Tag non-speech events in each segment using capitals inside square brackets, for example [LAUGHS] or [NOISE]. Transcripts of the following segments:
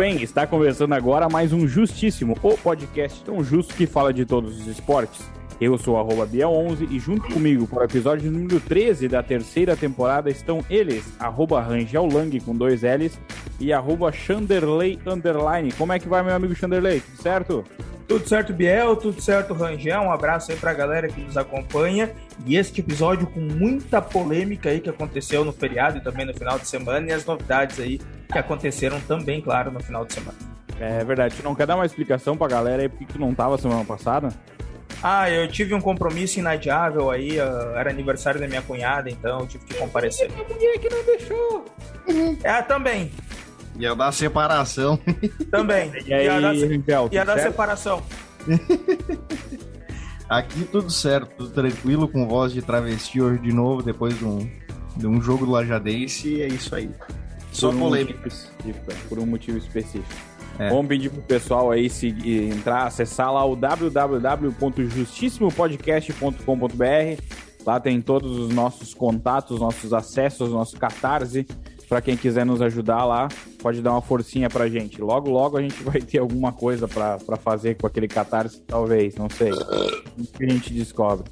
Bem, está começando agora mais um Justíssimo, o podcast tão justo que fala de todos os esportes. Eu sou arroba Bia11 e junto comigo para o episódio número 13 da terceira temporada estão eles, arroba Rangel Lang com dois L's e arroba Chanderley Underline. Como é que vai, meu amigo Chanderley? Tudo certo? Tudo certo, Biel? Tudo certo, Rangel? Um abraço aí pra galera que nos acompanha. E este episódio com muita polêmica aí que aconteceu no feriado e também no final de semana e as novidades aí que aconteceram também, claro, no final de semana. É verdade. Tu não quer dar uma explicação pra galera aí por que tu não tava semana passada? Ah, eu tive um compromisso inadiável aí, uh, era aniversário da minha cunhada, então eu tive que comparecer. A mulher que não deixou. É, também, Ia dar separação. [LAUGHS] também. E aí, ia dar, ia dar separação. [LAUGHS] Aqui tudo certo, tudo tranquilo, com voz de travesti hoje de novo, depois de um, de um jogo do Lajadense, e é isso aí. Só Por um polêmica. motivo específico, é, Por um motivo específico. É. Vamos pedir pro pessoal aí se entrar, acessar lá o www.justissimopodcast.com.br. Lá tem todos os nossos contatos, nossos acessos, nosso catarse. Para quem quiser nos ajudar lá, pode dar uma forcinha pra gente. Logo, logo a gente [LAUGHS] vai ter alguma coisa pra fazer com aquele catarse, talvez, não sei. Isso que a gente descobre.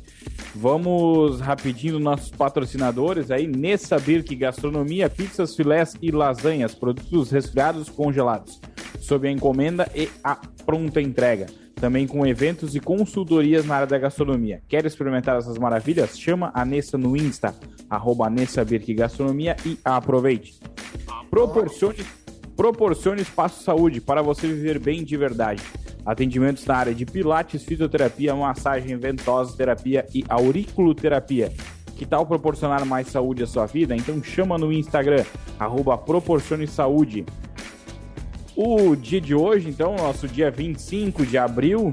Vamos rapidinho nos nossos patrocinadores aí. Nessa Birk Gastronomia, pizzas, filés e lasanhas, produtos resfriados congelados, sob a encomenda e a pronta entrega. Também com eventos e consultorias na área da gastronomia. Quer experimentar essas maravilhas? Chama a Nessa no Insta, arroba Nessa Birk Gastronomia e aproveite. Proporcione, proporcione espaço saúde para você viver bem de verdade. Atendimentos na área de pilates, fisioterapia, massagem ventosa, terapia e auriculoterapia. Que tal proporcionar mais saúde à sua vida? Então chama no Instagram, arroba Proporcione Saúde. O dia de hoje, então, nosso dia 25 de abril.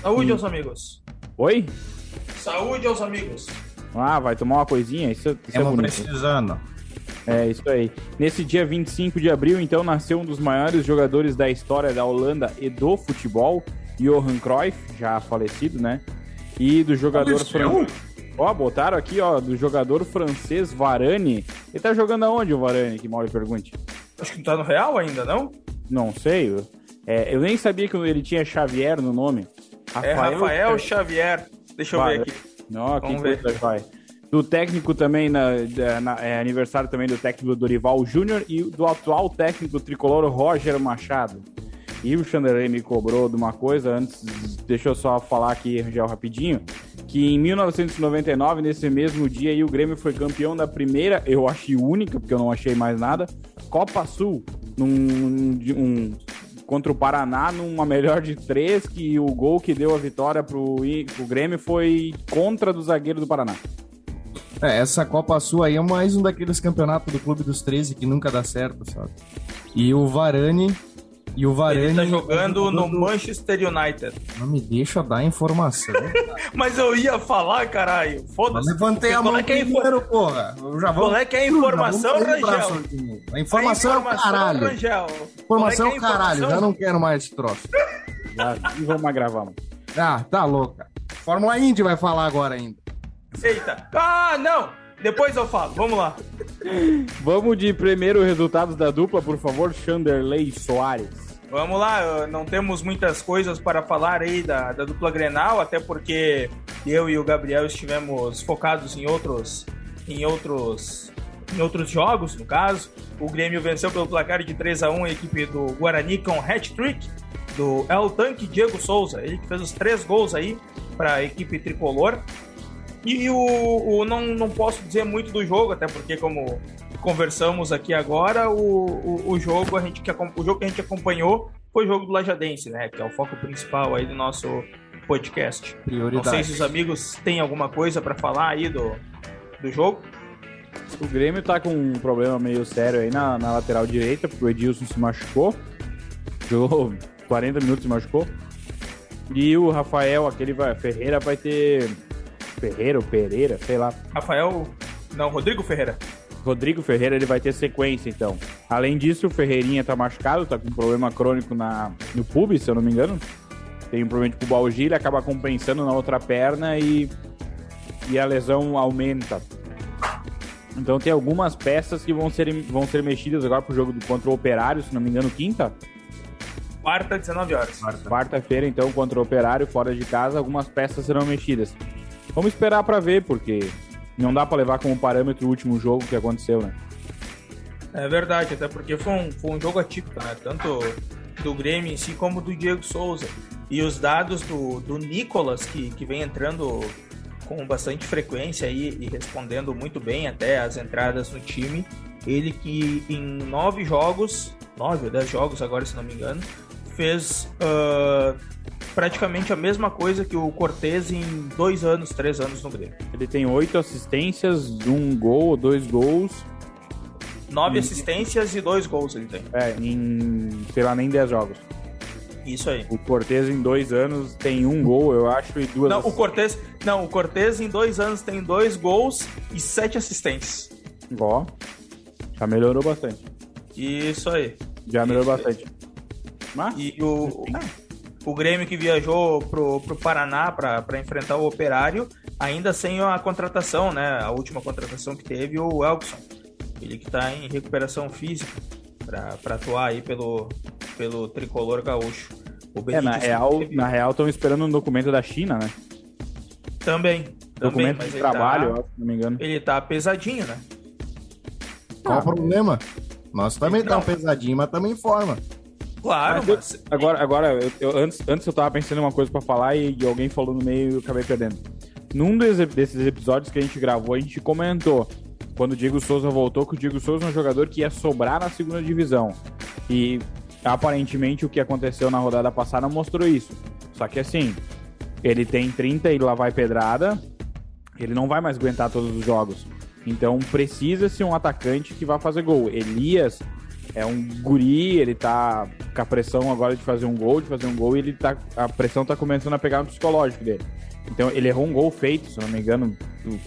Saúde Sim. aos amigos. Oi? Saúde aos amigos. Ah, vai tomar uma coisinha? Isso, isso é bonito. precisando. É, isso aí. Nesse dia 25 de abril, então, nasceu um dos maiores jogadores da história da Holanda e do futebol, Johan Cruyff, já falecido, né? E do jogador francês. Ó, botaram aqui, ó, do jogador francês Varane. Ele tá jogando aonde, o Varane? Que mal pergunte. Acho que não tá no Real ainda, não? Não sei. eu- É, eu nem sabia que ele tinha Xavier no nome. é Rafael Xavier. Deixa eu ver aqui. Não, que Vamos ver. coisa vai. Do técnico também, na, na- é aniversário também do técnico Dorival Júnior e do atual técnico tricolor Roger Machado. E o Chanderley me cobrou de uma coisa, antes, deixa eu só falar aqui, Rangel, rapidinho, que em 1999, nesse mesmo dia, aí, o Grêmio foi campeão da primeira, eu achei única, porque eu não achei mais nada, Copa Sul, num, um, contra o Paraná, numa melhor de três, que o gol que deu a vitória pro, pro Grêmio foi contra do zagueiro do Paraná. É, essa Copa Sul aí é mais um daqueles campeonatos do Clube dos 13 que nunca dá certo, sabe? E o Varane. E o Varane. Ele tá jogando no Manchester United. Não me deixa dar informação. [LAUGHS] Mas eu ia falar, caralho. Eu Foda-se. levantei a mão é que é a info- primeiro, porra. Eu já vou. Qual é que é a informação, Rangel? A informação, é o informação, caralho. Rangel. Informação é o caralho. informação? Já não quero mais esse troço. Já, e vamos gravar, mano. Ah, tá louca. Fórmula Indy vai falar agora ainda. Eita. Ah, não. Depois eu falo. Vamos lá. Vamos de primeiro resultados da dupla, por favor, Chanderley Soares. Vamos lá, não temos muitas coisas para falar aí da, da dupla Grenal, até porque eu e o Gabriel estivemos focados em outros em outros em outros jogos, no caso. O Grêmio venceu pelo placar de 3 a 1 a equipe do Guarani com hat-trick do El Tanque Diego Souza, ele que fez os três gols aí para a equipe tricolor. E o, o- não, não posso dizer muito do jogo, até porque como conversamos aqui agora, o, o, o jogo a gente o jogo que a gente acompanhou foi o jogo do Lajadense, né? Que é o foco principal aí do nosso podcast. Não Prioridade. sei se os amigos têm alguma coisa para falar aí do, do jogo. O Grêmio tá com um problema meio sério aí na, na lateral direita, porque o Edilson se machucou. Jogou 40 minutos e machucou. E o Rafael, aquele vai, Ferreira, vai ter. Ferreira ou Pereira, sei lá. Rafael. Não, Rodrigo Ferreira. Rodrigo Ferreira ele vai ter sequência, então. Além disso, o Ferreirinha tá machucado, tá com um problema crônico na, no pubis, se eu não me engano. Tem um problema de pubalgia, ele acaba compensando na outra perna e, e a lesão aumenta. Então tem algumas peças que vão ser, vão ser mexidas agora pro jogo do, contra o Operário, se não me engano, quinta. Quarta, 19 horas. Quarta-feira, então, contra o Operário, fora de casa, algumas peças serão mexidas. Vamos esperar para ver, porque não dá para levar como parâmetro o último jogo que aconteceu, né? É verdade, até porque foi um, foi um jogo atípico, né? Tanto do Grêmio em si como do Diego Souza. E os dados do, do Nicolas, que, que vem entrando com bastante frequência aí e respondendo muito bem até as entradas no time. Ele que em nove jogos, nove ou dez jogos agora, se não me engano, fez uh, praticamente a mesma coisa que o Cortez em dois anos, três anos no Grêmio. Ele tem oito assistências, um gol, dois gols. Nove assistências e dois gols ele tem. É, em, sei lá, nem dez jogos. Isso aí. O Cortez em dois anos tem um gol, eu acho, e duas Não, o Cortez, não, o Cortez em dois anos tem dois gols e sete assistências. Ó, já melhorou bastante. Isso aí. Já melhorou Isso aí. bastante. Mas, E o, o Grêmio que viajou pro, pro Paraná para enfrentar o Operário, ainda sem a contratação, né? A última contratação que teve, o Elkson. Ele que está em recuperação física para atuar aí pelo, pelo tricolor gaúcho. O é, na real, teve- na real, estão esperando um documento da China, né? Também. também documento mas de ele trabalho, Tá, se não me engano. ele tá pesadinho, né? Qual o problema? Nós também tá um pesadinho, mas também forma. Claro, Mas eu-. Agora, agora eu, eu- antes, antes eu tava pensando em uma coisa pra falar e, e alguém falou no meio e eu acabei perdendo. Num dos, desses episódios que a gente gravou, a gente comentou, quando o Diego Souza voltou, que o Diego Souza é um jogador que ia sobrar na segunda divisão. E aparentemente o que aconteceu na rodada passada mostrou isso. Só que assim, ele tem 30 e lá vai pedrada, ele não vai mais aguentar todos os jogos. Então precisa-se um atacante que vá fazer gol. Elias é um guri, ele tá com a pressão agora de fazer um gol, de fazer um gol, e ele tá, a pressão tá começando a pegar no psicológico dele. Então ele errou um gol feito, se não me engano,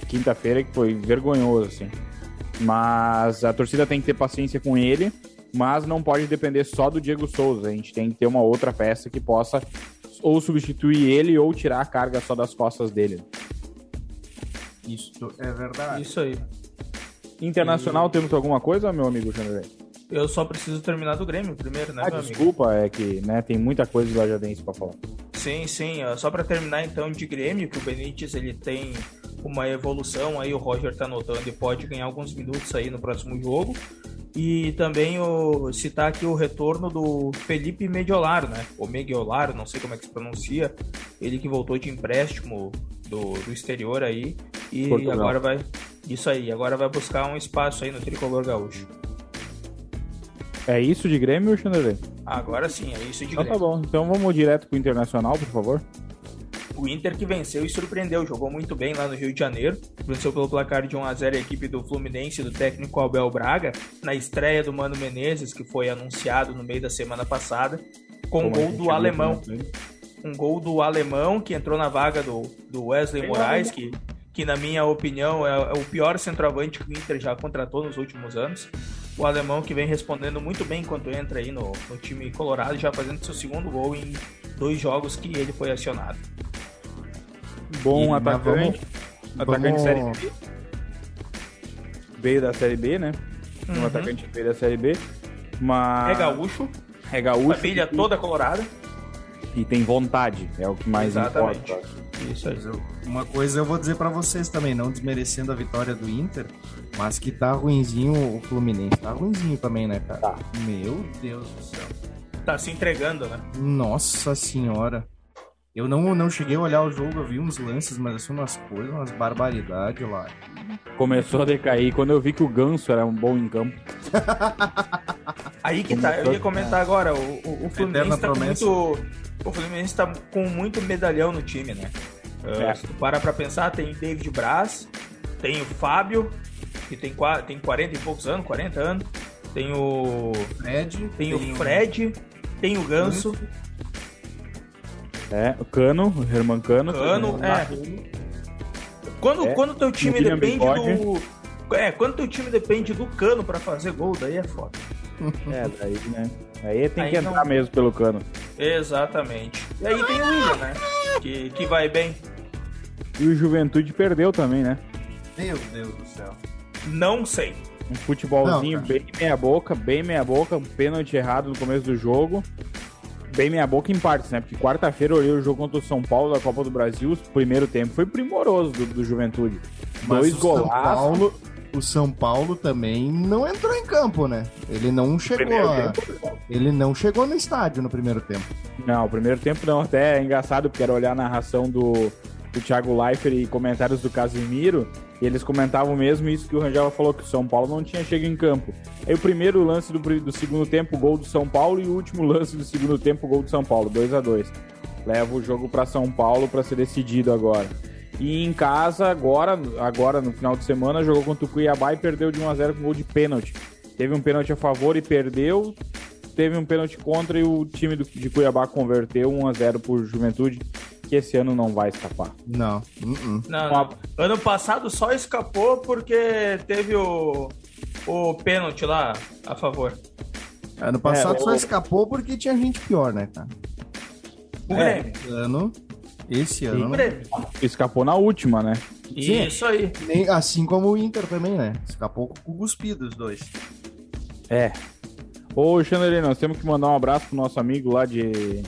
quinta-feira, que foi vergonhoso, assim. Mas a torcida tem que ter paciência com ele, mas não pode depender só do Diego Souza. A gente tem que ter uma outra peça que possa ou substituir ele ou tirar a carga só das costas dele. Isso é verdade. Isso aí. Internacional, temos alguma coisa, meu amigo Xandré? Eu só preciso terminar do Grêmio primeiro, né, Ah, meu amigo? desculpa, é que né, tem muita coisa de Lajadense pra falar. Sim, sim. Só para terminar então de Grêmio, que o Benítez ele tem uma evolução aí, o Roger tá notando e pode ganhar alguns minutos aí no próximo jogo. E também o, citar aqui o retorno do Felipe Mediolaro, né? O Mediolaro, não sei como é que se pronuncia. Ele que voltou de empréstimo do, do exterior aí. E Portugal. agora vai. Isso aí, agora vai buscar um espaço aí no tricolor gaúcho. É isso de Grêmio, Xandré? Agora sim, é isso de Então Grêmio. tá bom. Então vamos direto pro Internacional, por favor. O Inter que venceu e surpreendeu, jogou muito bem lá no Rio de Janeiro. Venceu pelo placar de 1 a 0 a equipe do Fluminense do técnico Abel Braga, na estreia do Mano Menezes, que foi anunciado no meio da semana passada, com um Como gol do alemão. Um gol do alemão que entrou na vaga do, do Wesley Moraes, que, que na minha opinião é, é o pior centroavante que o Inter já contratou nos últimos anos. O alemão que vem respondendo muito bem enquanto entra aí no, no time colorado, já fazendo seu segundo gol em dois jogos que ele foi acionado. Bom E- atacante. Atacante vamos- Série B. Veio da Série B, né? Um Uhum. atacante que veio da Série B. Mas... É gaúcho, É gaúcho. família toda colorada. E tem vontade, é o que mais Exatamente. importa. Isso aí. Uma coisa eu vou dizer pra vocês também, não desmerecendo a vitória do Inter, mas que tá ruinzinho o Fluminense. Tá ruinzinho também, né, cara? Tá. Meu Deus do céu. Tá se entregando, né? Nossa senhora. Eu não, não cheguei a olhar o jogo, eu vi uns lances, mas assim, umas coisas, umas barbaridades lá. Começou a decair quando eu vi que o Ganso era um bom em campo. Aí que tá, eu ia comentar agora, o, o, o Fluminense tá muito. O Fluminense tá com muito medalhão no time, né? Uh, É. Se tu parar pra pensar, tem David Braz, tem o Fábio, que tem, tem 40 e poucos anos, 40 anos. Tem o. Fred, Tem, o Fred, tem o Ganso, É, o Cano, o Herman Cano. Cano, é. Quando, É. quando teu time depende do. É, quando teu time depende do cano pra fazer gol, daí é foda. É, daí, né? Aí tem Aí que não- entrar mesmo pelo Cano. Exatamente. E aí tem o William, né? Que, que vai bem. E o Juventude perdeu também, né? Meu Deus do céu. Não sei. Um futebolzinho Não, bem meia boca, bem meia boca, um pênalti errado no começo do jogo. Bem meia boca em partes, né? Porque quarta-feira eu olhei o jogo contra o São Paulo da Copa do Brasil, o primeiro tempo foi primoroso do, do Juventude. Mas Dois golaços. Paulo, o São Paulo também não entrou em campo, né? Ele não chegou a... Ele não chegou no estádio no primeiro tempo. Não, o primeiro tempo não, até é engraçado, porque era olhar a narração do, do Thiago Leifert e comentários do Casimiro, e eles comentavam mesmo isso que o Rangel falou, que o São Paulo não tinha chego em campo. Aí o primeiro lance do, do segundo tempo, gol do São Paulo, e o último [LAUGHS] lance do segundo tempo, gol do São Paulo, 2 a 2 Leva o jogo para São Paulo para ser decidido agora. E em casa, agora, agora no final de semana, jogou contra o Cuiabá e perdeu de 1 a 0 com gol de pênalti. Teve um pênalti a favor e perdeu. Teve um pênalti contra e o time do, de Cuiabá converteu 1 a 0 por Juventude, que esse ano não vai escapar. Não. uh-uh. Não, Uma- não. Ano passado só escapou porque teve o, o pênalti lá a favor. Ano passado É, só o- escapou porque tinha gente pior, né, cara? O É. Grêmio. Ano, esse O ano. Escapou na última, né? Sim. Isso aí. nem- assim como o Inter também, né? Escapou com o cuspido os dois. É. Ô, Xanderê, nós temos que mandar um abraço pro nosso amigo lá de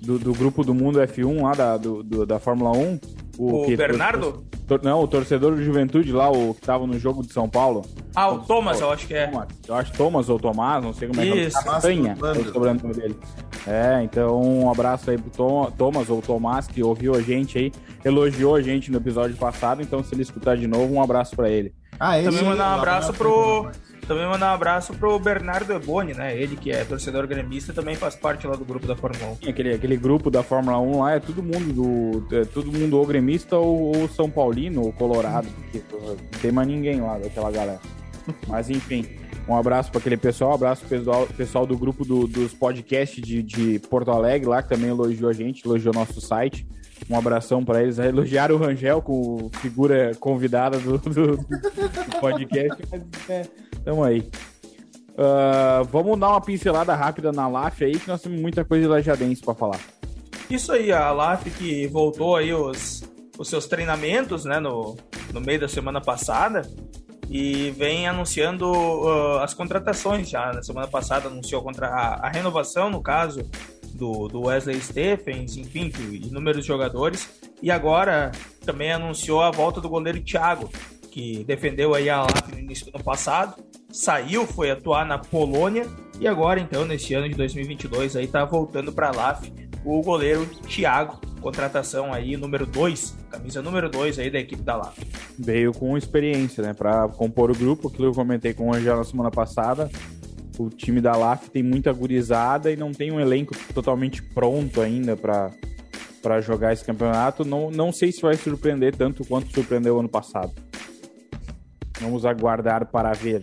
do, do grupo do Mundo F1, lá da, do, do- da Fórmula 1. O que- Bernardo? tor- não, o torcedor do Juventude lá, o que tava no jogo de São Paulo. Ah, o Thomas, eu acho que é. Thomas. Eu acho Thomas ou Tomás, não sei como é que é. Castanha, é o sobrenome dele. É, então um abraço aí pro Tom- Thomas ou Tomás, que ouviu a gente aí, elogiou a gente no episódio passado, então se ele escutar de novo, um abraço pra ele. Ah, esse Também mandar um abraço na pro. Também mandar um abraço pro Bernardo Eboni, né? Ele que é torcedor gremista também faz parte lá do grupo da Fórmula 1. Aquele, aquele grupo da Fórmula 1 lá é todo mundo do. É todo mundo ou gremista ou, ou São Paulino ou Colorado, porque não tem mais ninguém lá daquela galera. Mas enfim, um abraço para aquele pessoal, um abraço pessoal, pessoal do grupo do- dos podcasts de, de Porto Alegre lá, que também elogiou a gente, elogiou nosso site. Um abração para eles. Elogiaram o Rangel com figura convidada do, do- do podcast, mas é, tamo aí. Ah, vamos dar uma pincelada rápida na LAF aí, que nós temos muita coisa de lajadense para falar. Isso aí, a LAF que voltou aí os, os seus treinamentos, né, no, no meio da semana passada e vem anunciando ah, as contratações já. Na semana passada anunciou contra a, a renovação, no caso, do, do Wesley Stephens, enfim, de inúmeros jogadores. E agora também anunciou a volta do goleiro Thiago, que defendeu aí a LAF no início do ano passado, saiu, foi atuar na Polônia e agora então nesse ano de 2022 aí tá voltando para a LAF o goleiro Thiago, contratação aí número 2, camisa número 2 aí da equipe da LAF. veio com experiência, né, para compor o grupo, aquilo que eu comentei com o Angel na semana passada. O time da LAF tem muita gurizada e não tem um elenco totalmente pronto ainda para para jogar esse campeonato. Não, não sei se vai surpreender tanto quanto surpreendeu ano passado. Vamos aguardar para ver.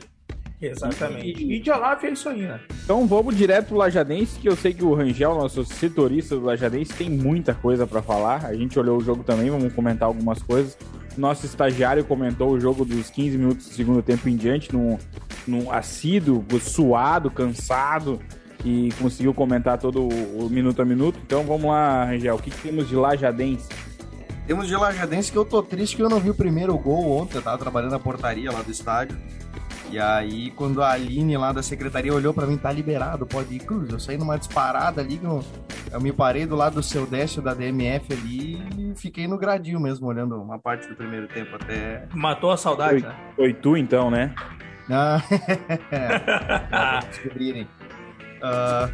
[LAUGHS] Exatamente. E de LAF é isso aí, né? Então vamos direto pro Lajadense, que eu sei que o Rangel, nosso setorista do Lajadense, tem muita coisa para falar. A gente olhou o jogo também, vamos comentar algumas coisas. Nosso estagiário comentou o jogo dos 15 minutos do segundo tempo em diante, num, num assíduo, suado, cansado, e conseguiu comentar todo o, o minuto a minuto. Então vamos lá, Rangel, o que, que temos de Lajadense? Temos de Lajadense que eu tô triste que eu não vi o primeiro gol ontem, eu tava trabalhando na portaria lá do estádio. E aí, quando a Aline lá da secretaria olhou pra mim, tá liberado, pode ir. Cruz, eu saí numa disparada ali, eu, eu me parei do lado do seu Décio da DMF ali e fiquei no gradil mesmo, olhando uma parte do primeiro tempo até. Matou a saudade, né? Foi tu então, né? Ah, [LAUGHS] descobrirem. Ah,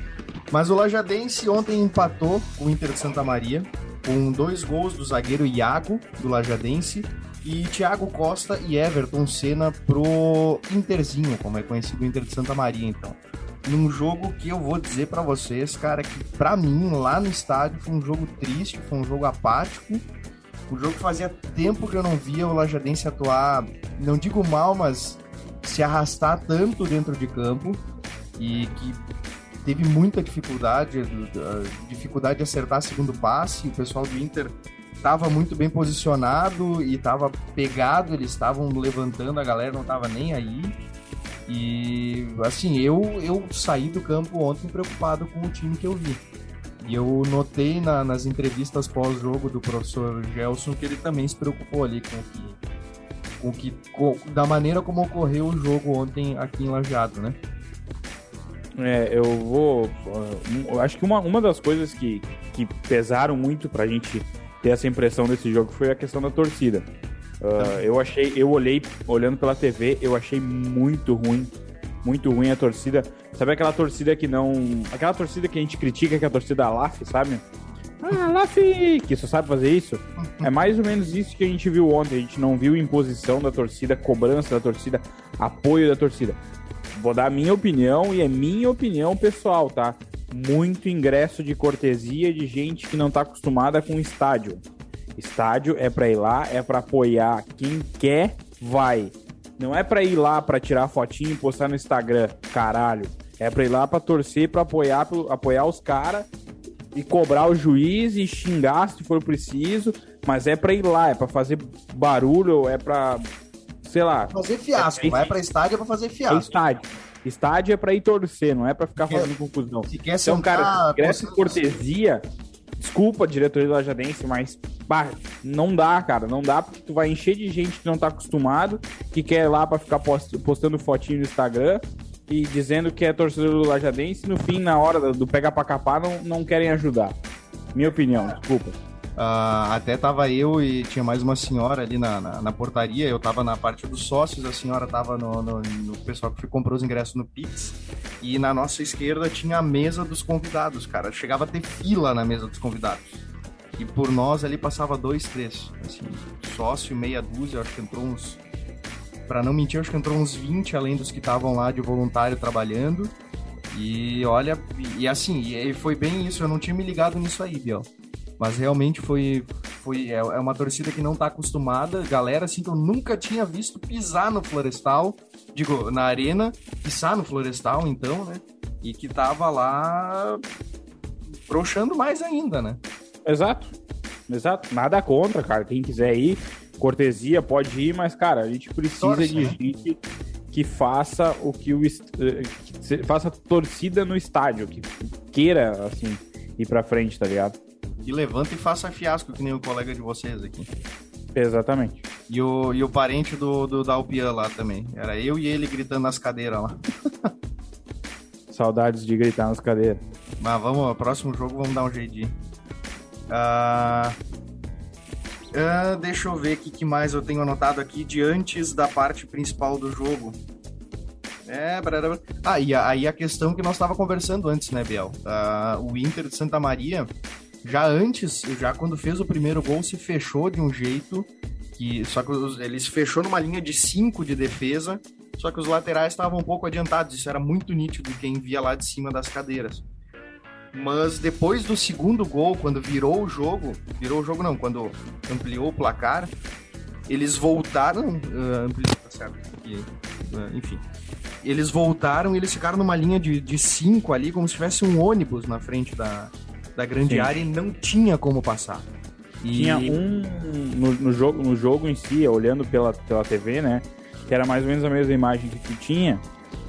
mas o Lajadense ontem empatou com o Inter de Santa Maria, com dois gols do zagueiro Iago, do Lajadense, e Thiago Costa e Everton Senna pro Interzinho, como é conhecido o Inter de Santa Maria, então. Num jogo que eu vou dizer pra vocês, cara, que pra mim, lá no estádio, foi um jogo triste, foi um jogo apático, um jogo que fazia tempo que eu não via o Lajadense atuar, não digo mal, mas se arrastar tanto dentro de campo e que teve muita dificuldade, uh, dificuldade de acertar segundo passe. O pessoal do Inter estava muito bem posicionado e estava pegado, eles estavam levantando, a galera não estava nem aí. E assim, eu, eu saí do campo ontem preocupado com o time que eu vi. E eu notei na- nas entrevistas pós-jogo do professor Gelson que ele também se preocupou ali com o que com que, com, da maneira como ocorreu o jogo ontem aqui em Lajeado, né? É, eu vou. Eu acho que uma, uma das coisas que, que pesaram muito pra gente ter essa impressão desse jogo foi a questão da torcida. Uh, eu achei, eu olhei, olhando pela TV, eu achei muito ruim, muito ruim a torcida. Sabe aquela torcida que não. Aquela torcida que a gente critica, que é a torcida LAF, sabe? Ah, LAF, que só sabe fazer isso. É mais ou menos isso que a gente viu ontem. A gente não viu imposição da torcida, cobrança da torcida, apoio da torcida. Vou dar a minha opinião e é minha opinião pessoal, tá? Muito ingresso de cortesia de gente que não tá acostumada com estádio. Estádio é para ir lá, é para apoiar quem quer, vai. Não é para ir lá para tirar fotinho e postar no Instagram, caralho. É para ir lá para torcer, para apoiar, apoiar os caras e cobrar o juiz e xingar se for preciso, mas é para ir lá, é para fazer barulho, é para sei lá, fazer fiasco, é, vai para estádio é para fazer fiasco. É estádio. Estádio é para ir torcer, não é para ficar fazendo confusão. Se quer então, cara, ingresso cortesia, desculpa, diretoria do Lajadense, mas bah, não dá, cara. Não dá porque tu vai encher de gente que não tá acostumado, que quer ir lá pra ficar postando fotinho no Instagram e dizendo que é torcedor do Lajadense. No fim, na hora do pega pra capar, não, não querem ajudar. Minha opinião, desculpa. Uh, até tava eu e tinha mais uma senhora ali na, na, na, portaria. Eu tava na parte dos sócios, a senhora tava no, no, no, pessoal que comprou os ingressos no Pix. E na nossa esquerda tinha a mesa dos convidados, cara. Chegava a ter fila na mesa dos convidados. E por nós ali passava dois, três. Assim, sócio, meia dúzia, acho que entrou uns. Pra não mentir, acho que entrou uns 20 além dos que estavam lá de voluntário trabalhando. E olha, e assim, e foi bem isso, eu não tinha me ligado nisso aí, Biel. Mas realmente foi, foi é, é uma torcida que não tá acostumada, galera assim que eu nunca tinha visto pisar no Florestal, digo, na arena, pisar no Florestal então, né? E que tava lá broxando mais ainda, né? Exato. Exato. Nada contra, cara. Quem quiser ir, cortesia, pode ir, mas, cara, a gente precisa Torce, de né? gente que faça o que o. Que faça torcida no estádio, que queira, assim, ir pra frente, tá ligado? E levanta e faça fiasco, que nem o colega de vocês aqui. Exatamente. E o, e o parente do, do Dalpian lá também. Era eu e ele gritando nas cadeiras lá. [LAUGHS] Saudades de gritar nas cadeiras. Mas vamos, próximo jogo vamos dar um jeitinho. Uh, uh, deixa eu ver o que mais eu tenho anotado aqui de antes da parte principal do jogo. É, brará. Ah, e aí a questão que nós estava conversando antes, né, Biel? Uh, o Inter de Santa Maria já antes, já quando fez o primeiro gol, se fechou de um jeito que. Só que ele se fechou numa linha de 5 de defesa, só que os laterais estavam um pouco adiantados. Isso era muito nítido quem via lá de cima das cadeiras. Mas depois do segundo gol, quando virou o jogo, virou o jogo não, quando ampliou o placar, eles voltaram, uh, ampliou, tá certo, aqui, uh, enfim, eles voltaram e eles ficaram numa linha de, de cinco ali, como se tivesse um ônibus na frente da, da grande Sim. área e não tinha como passar. E... Tinha um no, no, jogo, no jogo em si, olhando pela, pela TV, né? Que era mais ou menos a mesma imagem que tu tinha.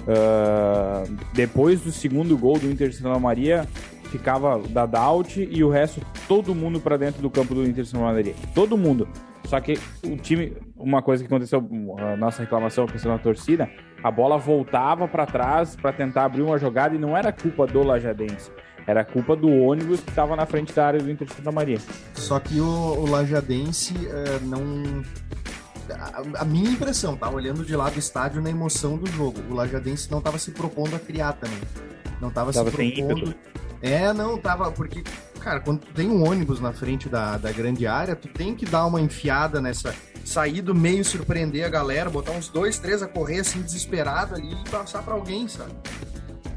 Uh, depois do segundo gol do Inter Santa Maria, ficava da Daut e o resto, todo mundo para dentro do campo do Inter Santa Maria. Todo mundo. Só que o time, uma coisa que aconteceu, a nossa reclamação, a questão da torcida, a bola voltava para trás para tentar abrir uma jogada e não era culpa do Lajadense. Era culpa do ônibus que estava na frente da área do Inter de Santa Maria. Só que o, o Lajadense é, não. A, a, minha impressão, tá? Olhando de lá do estádio na emoção do jogo, o Lajadense não estava se propondo a criar também. Não estava se propondo. É, não, tava. Porque, cara, quando tu tem um ônibus na frente da, da grande área, tu tem que dar uma enfiada nessa. Sair do meio, surpreender a galera, botar uns dois, três a correr assim, desesperado ali e passar para alguém, sabe?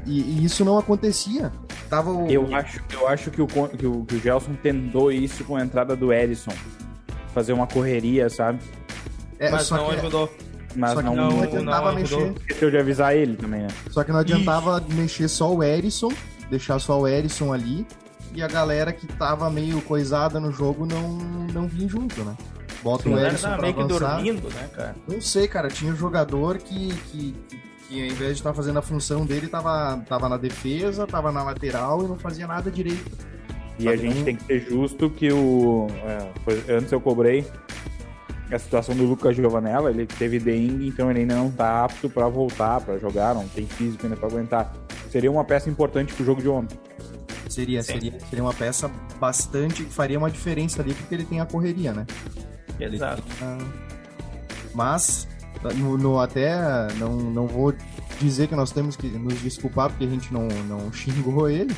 E, e, isso não acontecia. Tava o... eu, acho, eu acho que o, que, o, que o Gelson tentou isso com a entrada do Edson. Fazer uma correria, sabe? É, Mas não que... ajudou. Mas só não, não, não adiantava não mexer. Esqueceu de avisar ele também, né? Só que não adiantava Ixi. mexer só o Edson, deixar só o Edson ali e a galera que tava meio coisada no jogo não, não vir junto, né? Bota Sim, o Edson pra meio avançar. Que dormindo, né, cara? Não sei, cara. Tinha um jogador que, que, que ao invés de estar tá fazendo a função dele, tava, tava na defesa, tava na lateral e não fazia nada direito. E a gente tem que ser justo que o. É, foi, antes eu cobrei a situação do Lucas Giovanella, ele teve dengue, então ele ainda não está apto para voltar, para jogar, não tem físico ainda para aguentar. Seria uma peça importante pro jogo de ontem. Seria, seria, seria uma peça bastante que faria uma diferença ali, porque ele tem a correria, né? Exato. Mas, no, no, até não, não vou dizer que nós temos que nos desculpar porque a gente não, não xingou ele,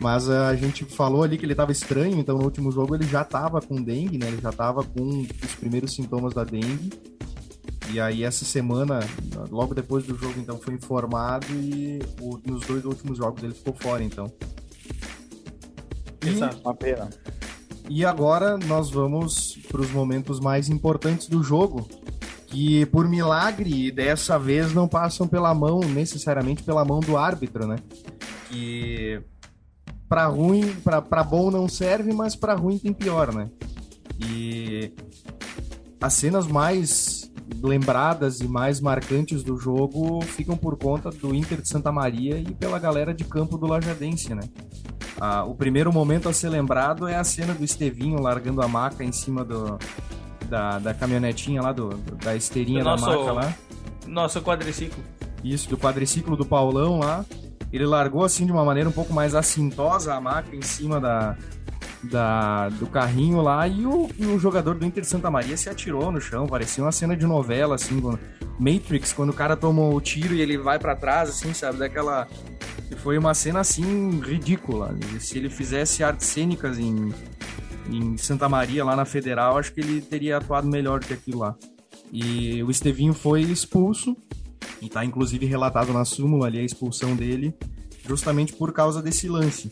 mas a gente falou ali que ele estava estranho, então no último jogo ele já estava com dengue, né? Ele já estava com os primeiros sintomas da dengue. E aí essa semana, logo depois do jogo, então foi informado e o, nos dois últimos jogos ele ficou fora, então. Exato, uma pena. E agora nós vamos para os momentos mais importantes do jogo, que por milagre dessa vez não passam pela mão, necessariamente pela mão do árbitro, né? Que para ruim, para bom não serve, mas para ruim tem pior, né? E as cenas mais lembradas e mais marcantes do jogo ficam por conta do Inter de Santa Maria e pela galera de campo do Lajadense, né? Ah, o primeiro momento a ser lembrado é a cena do Estevinho largando a maca em cima do, da, da caminhonetinha lá, do, da esteirinha nosso, da maca lá. Nosso quadriciclo. Isso, do quadriciclo do Paulão lá. Ele largou assim de uma maneira um pouco mais assintosa a maca em cima da, da, do carrinho lá e o, e o jogador do Inter de Santa Maria se atirou no chão. Parecia uma cena de novela, assim, Matrix, quando o cara tomou o tiro e ele vai para trás, assim, sabe? Daquela. Foi uma cena assim ridícula. Se ele fizesse artes cênicas em, em Santa Maria, lá na Federal, acho que ele teria atuado melhor do que aquilo lá. E o Estevinho foi expulso, e tá inclusive relatado na súmula ali a expulsão dele, justamente por causa desse lance.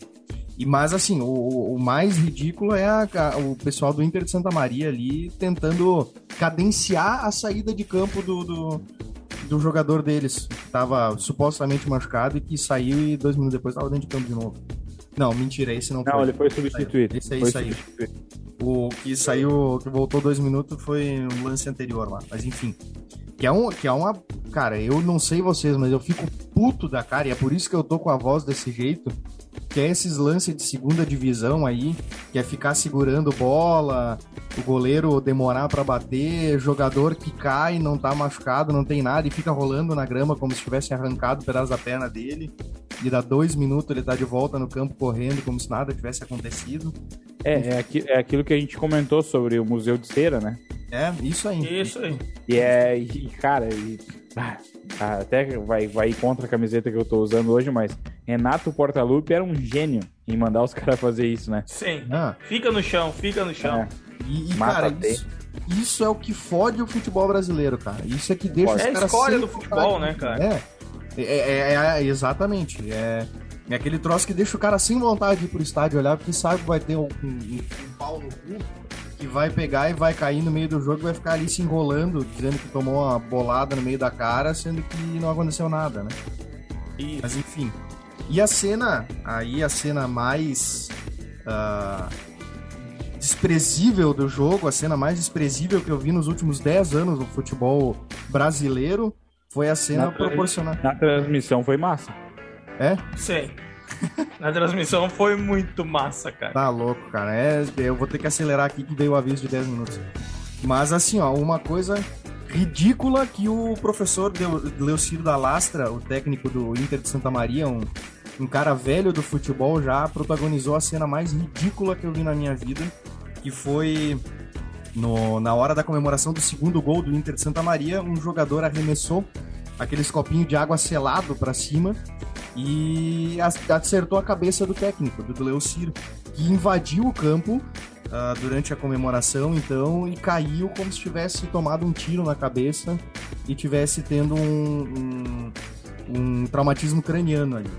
E mais assim, o, o mais ridículo é a, a, o pessoal do Inter de Santa Maria ali tentando cadenciar a saída de campo do, do, do jogador deles, que estava supostamente machucado e que saiu e dois minutos depois estava dentro de campo de novo. Não, mentira, esse não, não foi. Não, ele foi substituído. Esse aí saiu. O que saiu, que voltou dois minutos foi um lance anterior lá. Mas enfim. Que é, um, que é uma. Cara, eu não sei vocês, mas eu fico puto da cara, e é por isso que eu tô com a voz desse jeito que é esses lances de segunda divisão aí, que é ficar segurando bola, o goleiro demorar para bater, jogador que cai, não tá machucado, não tem nada e fica rolando na grama como se tivesse arrancado um pedaço da perna dele. E dá dois minutos ele tá de volta no campo correndo como se nada tivesse acontecido. É, é, aqui, é aquilo que a gente comentou sobre o Museu de Cera, né? É, isso aí. Isso aí. E é, e, cara, e, ah, até vai, vai contra a camiseta que eu tô usando hoje, mas Renato Portaluppi era um gênio em mandar os [LAUGHS] caras fazer isso, né? Sim. Ah. Fica no chão, fica no chão. É. E, e cara, isso, isso, é o que fode o futebol brasileiro, cara. Isso é que deixa é os caras. É a escolha do futebol, né, cara? É. É, é, é, exatamente. É, é aquele troço que deixa o cara sem vontade de ir pro estádio olhar, porque sabe que vai ter um, um, um pau no cu que vai pegar e vai cair no meio do jogo e vai ficar ali se enrolando, dizendo que tomou uma bolada no meio da cara, sendo que não aconteceu nada, né? Isso. Mas enfim. E a cena, aí a cena mais uh, desprezível do jogo, a cena mais desprezível que eu vi nos últimos 10 anos no futebol brasileiro, foi a cena proporcionada. Na transmissão foi massa. É? Sim. [LAUGHS] Na transmissão foi muito massa, cara. Tá louco, cara. É, eu vou ter que acelerar aqui que dei o aviso de 10 minutos. Mas assim, ó, uma coisa ridícula que o professor Leucídio da Lastra, o técnico do Inter de Santa Maria, um, um cara velho do futebol já, protagonizou a cena mais ridícula que eu vi na minha vida, que foi no, na hora da comemoração do segundo gol do Inter de Santa Maria, um jogador arremessou aqueles copinhos de água selado para cima e acertou a cabeça do técnico, do Leucir, que invadiu o campo uh, durante a comemoração, então, e caiu como se tivesse tomado um tiro na cabeça e tivesse tendo um, um, um traumatismo craniano ali.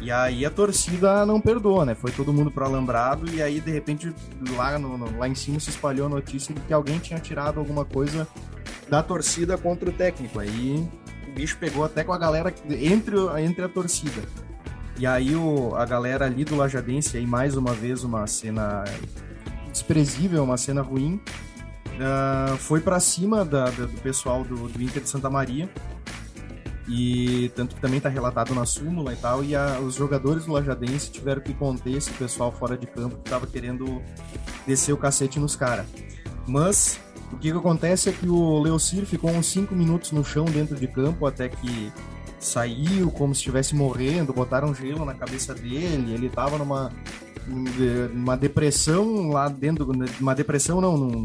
E aí a torcida não perdoa, né? Foi todo mundo pro alambrado e aí de repente lá, no, no, lá em cima se espalhou a notícia de que alguém tinha tirado alguma coisa da torcida contra o técnico. Aí o bicho pegou até com a galera entre, entre a torcida. E aí o, a galera ali do Lajadense, aí mais uma vez uma cena desprezível, uma cena ruim, uh, foi para cima da, da, do pessoal do, do, Inter de Santa Maria. E tanto que também está relatado na súmula e tal, e a, os jogadores do Lajadense tiveram que conter esse pessoal fora de campo que estava querendo descer o cacete nos caras. Mas O que, que acontece é que o Leocir ficou uns 5 minutos no chão dentro de campo até que saiu como se estivesse morrendo, botaram gelo na cabeça dele, ele tava numa uma depressão lá dentro, uma depressão não, num,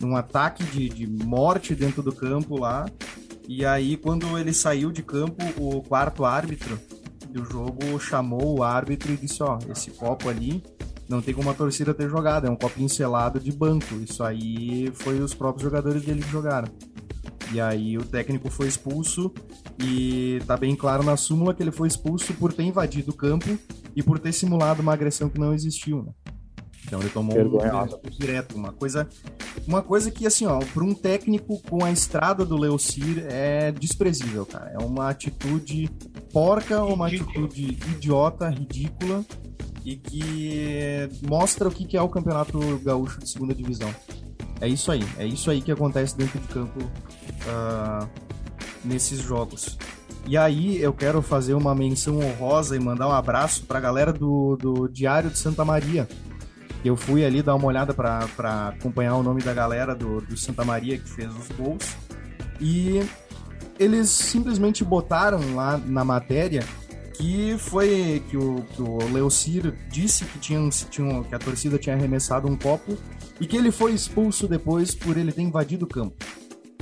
num ataque de, de morte dentro do campo lá. E aí quando ele saiu de campo, o quarto árbitro do jogo chamou o árbitro e disse, ó, esse copo ali não tem como a torcida ter jogado, é um copinho selado de banco. Isso aí foi os próprios jogadores dele que jogaram. E aí o técnico foi expulso e tá bem claro na súmula que ele foi expulso por ter invadido o campo e por ter simulado uma agressão que não existiu, né? Então ele tomou um direto, uma coisa, uma coisa que assim, ó, para um técnico com a estrada do Leocir é desprezível, cara. É uma atitude porca, uma atitude idiota, ridícula e que mostra o que é o Campeonato Gaúcho de Segunda Divisão. É isso aí, é isso aí que acontece dentro de campo uh, nesses jogos. E aí eu quero fazer uma menção honrosa e mandar um abraço para a galera do, do Diário de Santa Maria. Eu fui ali dar uma olhada para acompanhar o nome da galera do, do Santa Maria que fez os gols. E eles simplesmente botaram lá na matéria que foi que o, que o Leocir disse que, tinha, que a torcida tinha arremessado um copo e que ele foi expulso depois por ele ter invadido o campo.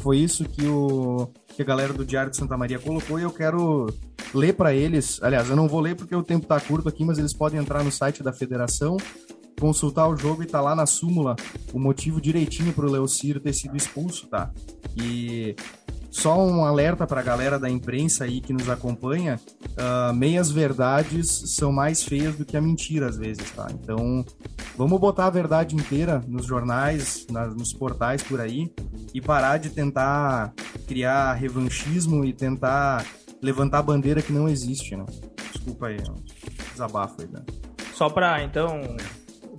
Foi isso que, o, que a galera do Diário de Santa Maria colocou e eu quero ler para eles. Aliás, eu não vou ler porque o tempo tá curto aqui, mas eles podem entrar no site da federação, consultar o jogo e tá lá na súmula o motivo direitinho pro Leocir ter sido expulso, tá? E só um alerta para a galera da imprensa aí que nos acompanha: uh, meias verdades são mais feias do que a mentira às vezes, tá? Então, vamos botar a verdade inteira nos jornais, nos portais por aí e parar de tentar criar revanchismo e tentar levantar bandeira que não existe, né? Desculpa aí, desabafo aí, né? Só para então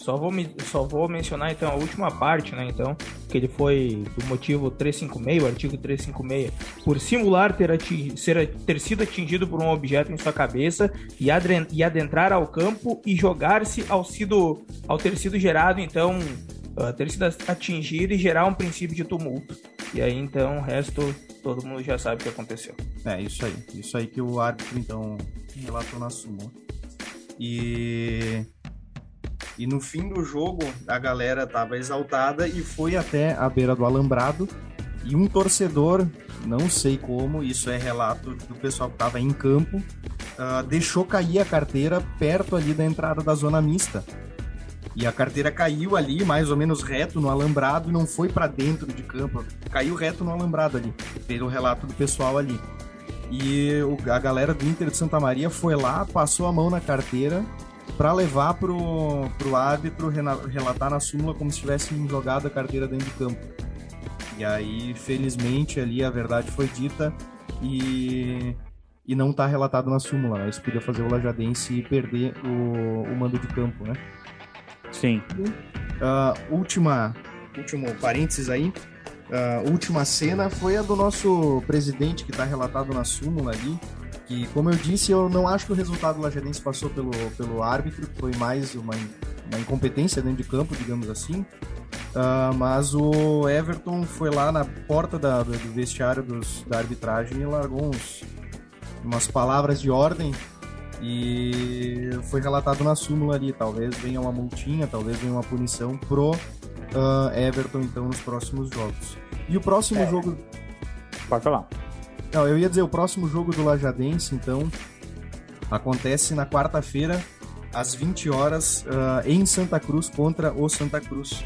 só vou, só vou mencionar então a última parte, né? Então, que ele foi do motivo 356, o artigo 356, por simular ter, ser, ter sido atingido por um objeto em sua cabeça e, adren, e adentrar ao campo e jogar-se ao, sido, ao ter sido gerado, então, uh, ter sido atingido e gerar um princípio de tumulto. E aí, então, o resto todo mundo já sabe o que aconteceu. É, isso aí. Isso aí que o árbitro, então, relatou na súmula. E e no fim do jogo, a galera tava exaltada e foi até a beira do alambrado. E um torcedor, não sei como, isso é relato do pessoal que tava em campo, uh, deixou cair a carteira perto ali da entrada da zona mista. E a carteira caiu ali, mais ou menos reto no alambrado, e não foi para dentro de campo. Caiu reto no alambrado ali, pelo relato do pessoal ali. E a galera do Inter de Santa Maria foi lá, passou a mão na carteira para levar pro, pro árbitro relatar na súmula como se tivesse jogado a carteira dentro do campo. E aí, felizmente, ali a verdade foi dita e, e não tá relatado na súmula, né? Isso podia fazer o Lajadense perder o, o mando de campo, né? Sim. Uh, última, último parênteses aí. Uh, última cena foi a do nosso presidente que está relatado na súmula ali, que, como eu disse, eu não acho que o resultado do Lajadense passou pelo, pelo árbitro, foi mais uma, uma incompetência dentro de campo, digamos assim. Uh, mas o Everton foi lá na porta da, do vestiário dos, da arbitragem e largou uns, umas palavras de ordem e foi relatado na súmula ali. Talvez venha uma multinha, talvez venha uma punição pro uh, Everton, então, nos próximos jogos. E o próximo é. jogo. Pode falar. Não, eu ia dizer, o próximo jogo do Lajadense, então, acontece na quarta-feira, às 20 horas, uh, em Santa Cruz, contra o Santa Cruz.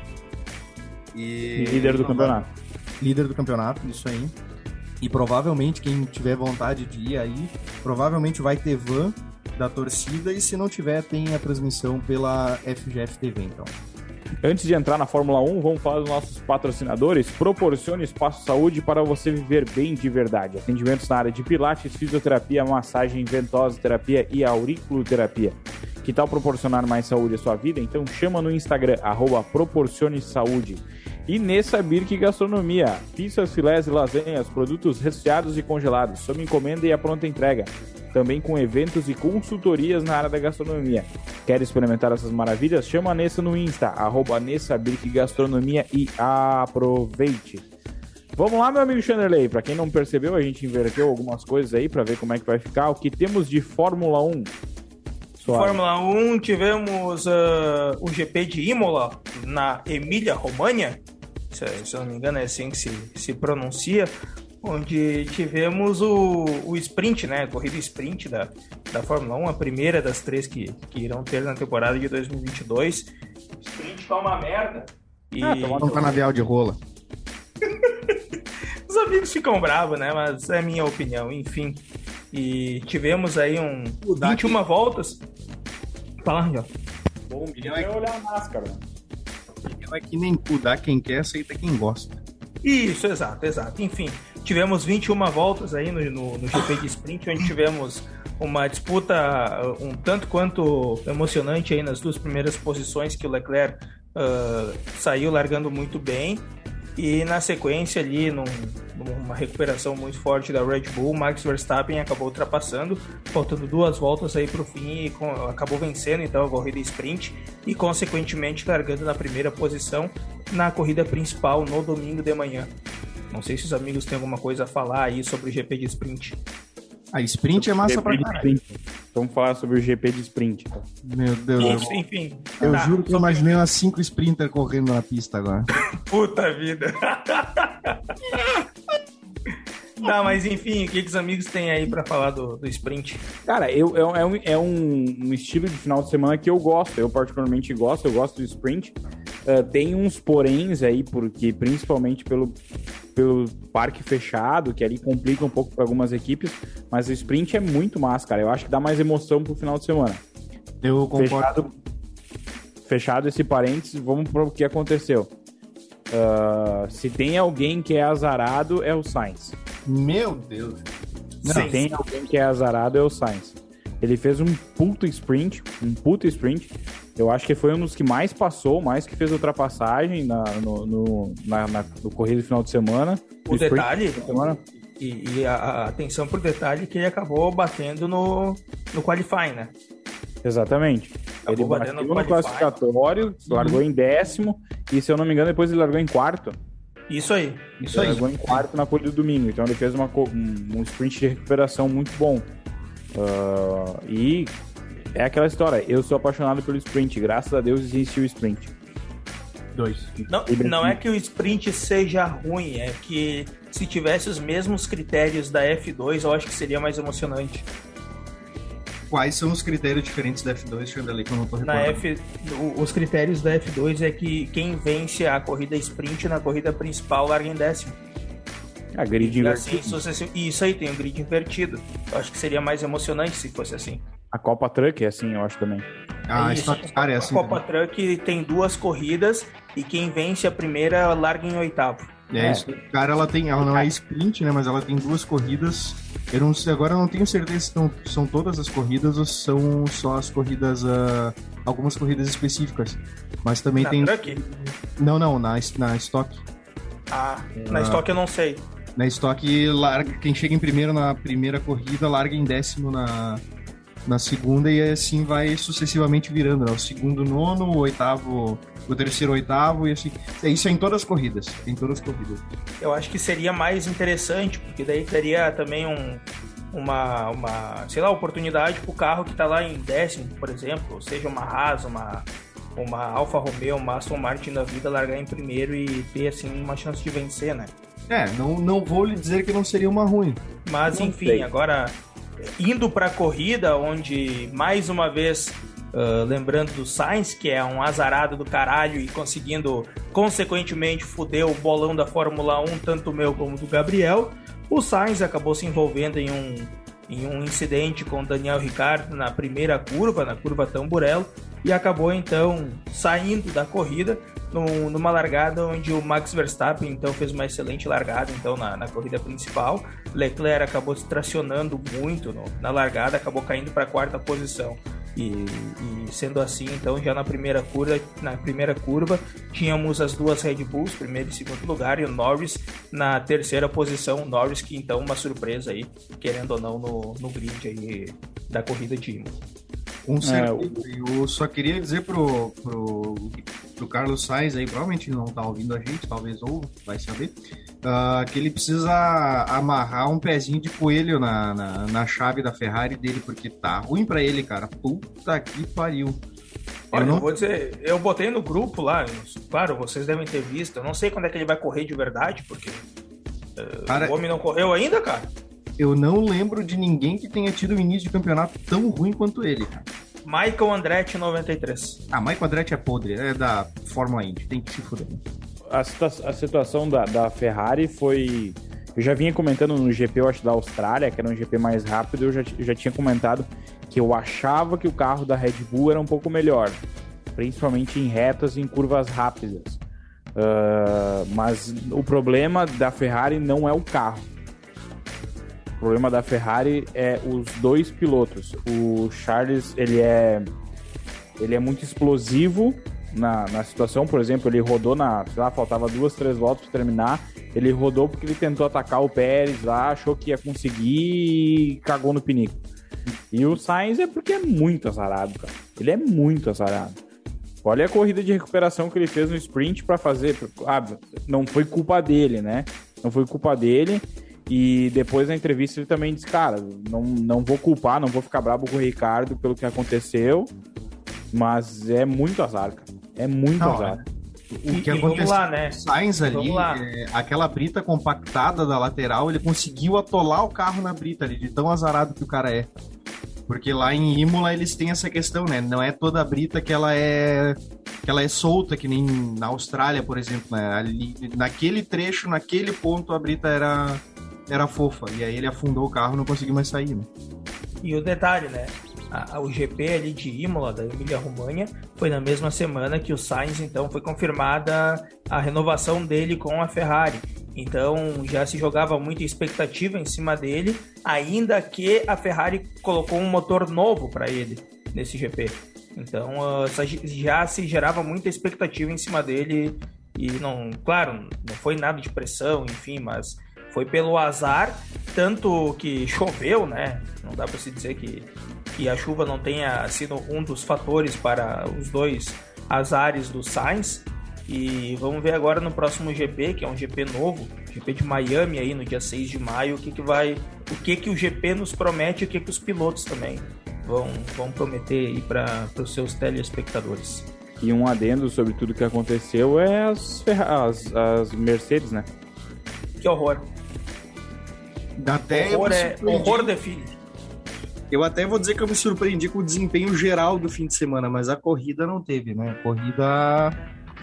E... Líder do campeonato. Líder do campeonato, isso aí. E provavelmente, quem tiver vontade de ir aí, provavelmente vai ter van da torcida, e se não tiver, tem a transmissão pela FGF TV, então. Antes de entrar na Fórmula 1, vamos falar dos nossos patrocinadores. Proporcione espaço saúde para você viver bem de verdade. Atendimentos na área de pilates, fisioterapia, massagem, ventosa terapia e auriculoterapia. Que tal proporcionar mais saúde à sua vida? Então chama no Instagram, arroba Proporcione Saúde. E Nessa Birk Gastronomia, pizzas, filés e lasanhas, produtos resfriados e congelados, sob encomenda e a pronta entrega. Também com eventos e consultorias na área da gastronomia. Quer experimentar essas maravilhas? Chama a Nessa no Insta, arroba Gastronomia e aproveite. Vamos lá, meu amigo Chanderley. Para quem não percebeu, a gente inverteu algumas coisas aí para ver como é que vai ficar. O que temos de Fórmula 1? Suave. Fórmula 1, tivemos uh, o GP de Imola na Emília-Romagna, se, se eu não me engano é assim que se, se pronuncia, onde tivemos o, o sprint, né? A corrida sprint da, da Fórmula 1, a primeira das três que, que irão ter na temporada de 2022. Sprint tá uma merda. E... Ah, um canavial de rola. [LAUGHS] Os amigos ficam bravos, né? Mas é minha opinião, enfim. E tivemos aí um 21 voltas. Fala, Rangel. Bom, milhão é olhar a máscara. Milhão é que nem cu, dá quem quer, aceita quem gosta. Isso, exato, exato. Enfim, tivemos 21 voltas aí no, no, no GP de sprint, onde tivemos uma disputa uh, um tanto quanto emocionante aí nas duas primeiras posições que o Leclerc uh, saiu largando muito bem e na sequência ali, num, numa recuperação muito forte da Red Bull, Max Verstappen acabou ultrapassando, faltando duas voltas aí para o fim e com, acabou vencendo então a corrida sprint e consequentemente largando na primeira posição na corrida principal no domingo de manhã. Não sei se os amigos têm alguma coisa a falar aí sobre o GP de sprint. A sprint é massa pra caralho. Vamos falar sobre o GP de sprint. Tá? Meu Deus. Isso, enfim. Eu tá, juro que eu imaginei umas 5 sprinter correndo na pista agora. Puta vida. [LAUGHS] Tá, mas enfim, o que, que os amigos têm aí para falar do, do sprint? Cara, eu, é, um, é um, um, estilo de final de semana que eu gosto. Eu particularmente gosto, eu gosto do sprint. Uh, tem uns poréns aí, porque principalmente pelo, pelo parque fechado, que ali complica um pouco para algumas equipes, mas o sprint é muito massa, cara. Eu acho que dá mais emoção pro final de semana. Eu concordo. Fechado, fechado esse parênteses, vamos para o que aconteceu. Uh, se tem alguém que é azarado, é o Sainz. Meu Deus. Não, se tem alguém que é azarado, é o Sainz. Ele fez um puto sprint, um puto sprint. Eu acho que foi um dos que mais passou, mais que fez ultrapassagem na, no, no, na, na, no corrido final de semana. O detalhe, semana. E, e a, atenção pro detalhe que ele acabou batendo no, no qualifying, né? Exatamente. Acabou ele bateu no, no classificatório, largou em décimo, e se eu não me engano, depois ele largou em quarto. Isso aí, isso ele aí. Largou em quarto na corrida do domingo, então ele fez uma, um, um sprint de recuperação muito bom. Uh, e é aquela história, eu sou apaixonado pelo sprint, graças a Deus existe o sprint. Dois. Não, não é que o sprint seja ruim, é que se tivesse os mesmos critérios da F2, eu acho que seria mais emocionante. Quais são os critérios diferentes da F2, Chandelier, que eu não tô Na F, os critérios da F2 é que quem vence a corrida sprint na corrida principal larga em décimo. A grid invertida. Assim, isso aí, tem o um grid invertido. Eu acho que seria mais emocionante se fosse assim. A Copa Truck é assim, eu acho também. Ah, é isso. É assim. A Copa também. Truck tem duas corridas e quem vence a primeira larga em oitavo. É, é. isso. Cara, ela tem, ela não é sprint, né? Mas ela tem duas corridas. Eu não sei, agora eu não tenho certeza se são, são todas as corridas ou são só as corridas, uh, algumas corridas específicas. Mas também na tem. Truck? Não, não, na, na Stock. Ah, na uh, Stock eu não sei. Na Stock, larga, quem chega em primeiro na primeira corrida larga em décimo na, na segunda e assim vai sucessivamente virando, né? O segundo nono, o oitavo, o terceiro oitavo e assim. É isso é em todas as corridas, em todas as corridas. Eu acho que seria mais interessante, porque daí teria também um, uma, uma, sei lá, oportunidade pro carro que tá lá em décimo, por exemplo, seja uma Haas, uma uma Alfa Romeo, uma Aston Martin da vida largar em primeiro e ter assim uma chance de vencer, né? É, não, não vou lhe dizer que não seria uma ruim. Mas não enfim, sei. agora indo para a corrida, onde mais uma vez Uh, lembrando do Sainz, que é um azarado do caralho e conseguindo, consequentemente, foder o bolão da Fórmula 1, tanto meu como do Gabriel. O Sainz acabou se envolvendo em um, em um incidente com Daniel Ricciardo na primeira curva, na curva Tamburello, e acabou então saindo da corrida numa largada onde o Max Verstappen então fez uma excelente largada então na, na corrida principal. Leclerc acabou se tracionando muito no, na largada, acabou caindo para a quarta posição. E, e, sendo assim, então já na primeira curva, na primeira curva tínhamos as duas Red Bulls, primeiro e segundo lugar, e o Norris na terceira posição. Norris que então uma surpresa aí, querendo ou não, no, no grid aí da corrida de Imola. Com certeza. É, eu só queria dizer pro, pro, pro Carlos Sainz aí, provavelmente não tá ouvindo a gente, talvez ou vai saber, uh, que ele precisa amarrar um pezinho de coelho na, na, na chave da Ferrari dele, porque tá ruim para ele, cara. Puta que pariu. Olha, eu, não... eu vou dizer, eu botei no grupo lá, claro, vocês devem ter visto. Eu não sei quando é que ele vai correr de verdade, porque uh, cara, o homem não correu ainda, cara eu não lembro de ninguém que tenha tido um início de campeonato tão ruim quanto ele, cara. Michael Andretti 93. Ah, Michael Andretti é podre, é da Fórmula Indy, tem que se fuder. A, situa a situação da, da Ferrari foi. Eu já vinha comentando no GP, eu acho, da Austrália, que era um GP mais rápido, eu já, eu já tinha comentado que eu achava que o carro da Red Bull era um pouco melhor, principalmente em retas e em curvas rápidas. Uh, mas o problema da Ferrari não é o carro o problema da Ferrari é os dois pilotos. O Charles, ele é ele é muito explosivo na, na situação, por exemplo, ele rodou na, sei lá, faltava duas, três voltas para terminar. Ele rodou porque ele tentou atacar o Pérez lá, achou que ia conseguir e cagou no pinico. E o Sainz é porque é muito azarado, cara. Ele é muito azarado. Olha a corrida de recuperação que ele fez no sprint para fazer. Ah, não foi culpa dele, né? Não foi culpa dele. E depois na entrevista ele também disse, cara, não, não vou culpar, não vou ficar bravo com o Ricardo pelo que aconteceu, mas é muito azar, cara. É muito não, azar. É. O que aconteceu lá, né? Sainz ali, é, aquela brita compactada da lateral, ele conseguiu atolar o carro na brita ali, de tão azarado que o cara é. Porque lá em Imola eles têm essa questão, né? Não é toda a brita que ela é que ela é solta, que nem na Austrália, por exemplo, né? Ali, naquele trecho, naquele ponto, a brita era era fofa. E aí ele afundou o carro e não conseguiu mais sair, né? E o detalhe, né? O GP ali de Imola, da Emília-Romanha, foi na mesma semana que o Sainz, então, foi confirmada a renovação dele com a Ferrari. Então já se jogava muita expectativa em cima dele, ainda que a Ferrari colocou um motor novo para ele nesse GP. Então uh, já se gerava muita expectativa em cima dele e não, claro, não foi nada de pressão, enfim, mas foi pelo azar, tanto que [LAUGHS] choveu, né? Não dá para se dizer que, que a chuva não tenha sido um dos fatores para os dois azares do Sainz. E vamos ver agora no próximo GP, que é um GP novo, GP de Miami aí no dia 6 de maio, o que, que vai. O que, que o GP nos promete e o que, que os pilotos também vão, vão prometer aí para os seus telespectadores. E um adendo sobre tudo que aconteceu é as, as, as Mercedes, né? Que horror. Até horror, é, horror define. Eu até vou dizer que eu me surpreendi com o desempenho geral do fim de semana, mas a corrida não teve, né? A corrida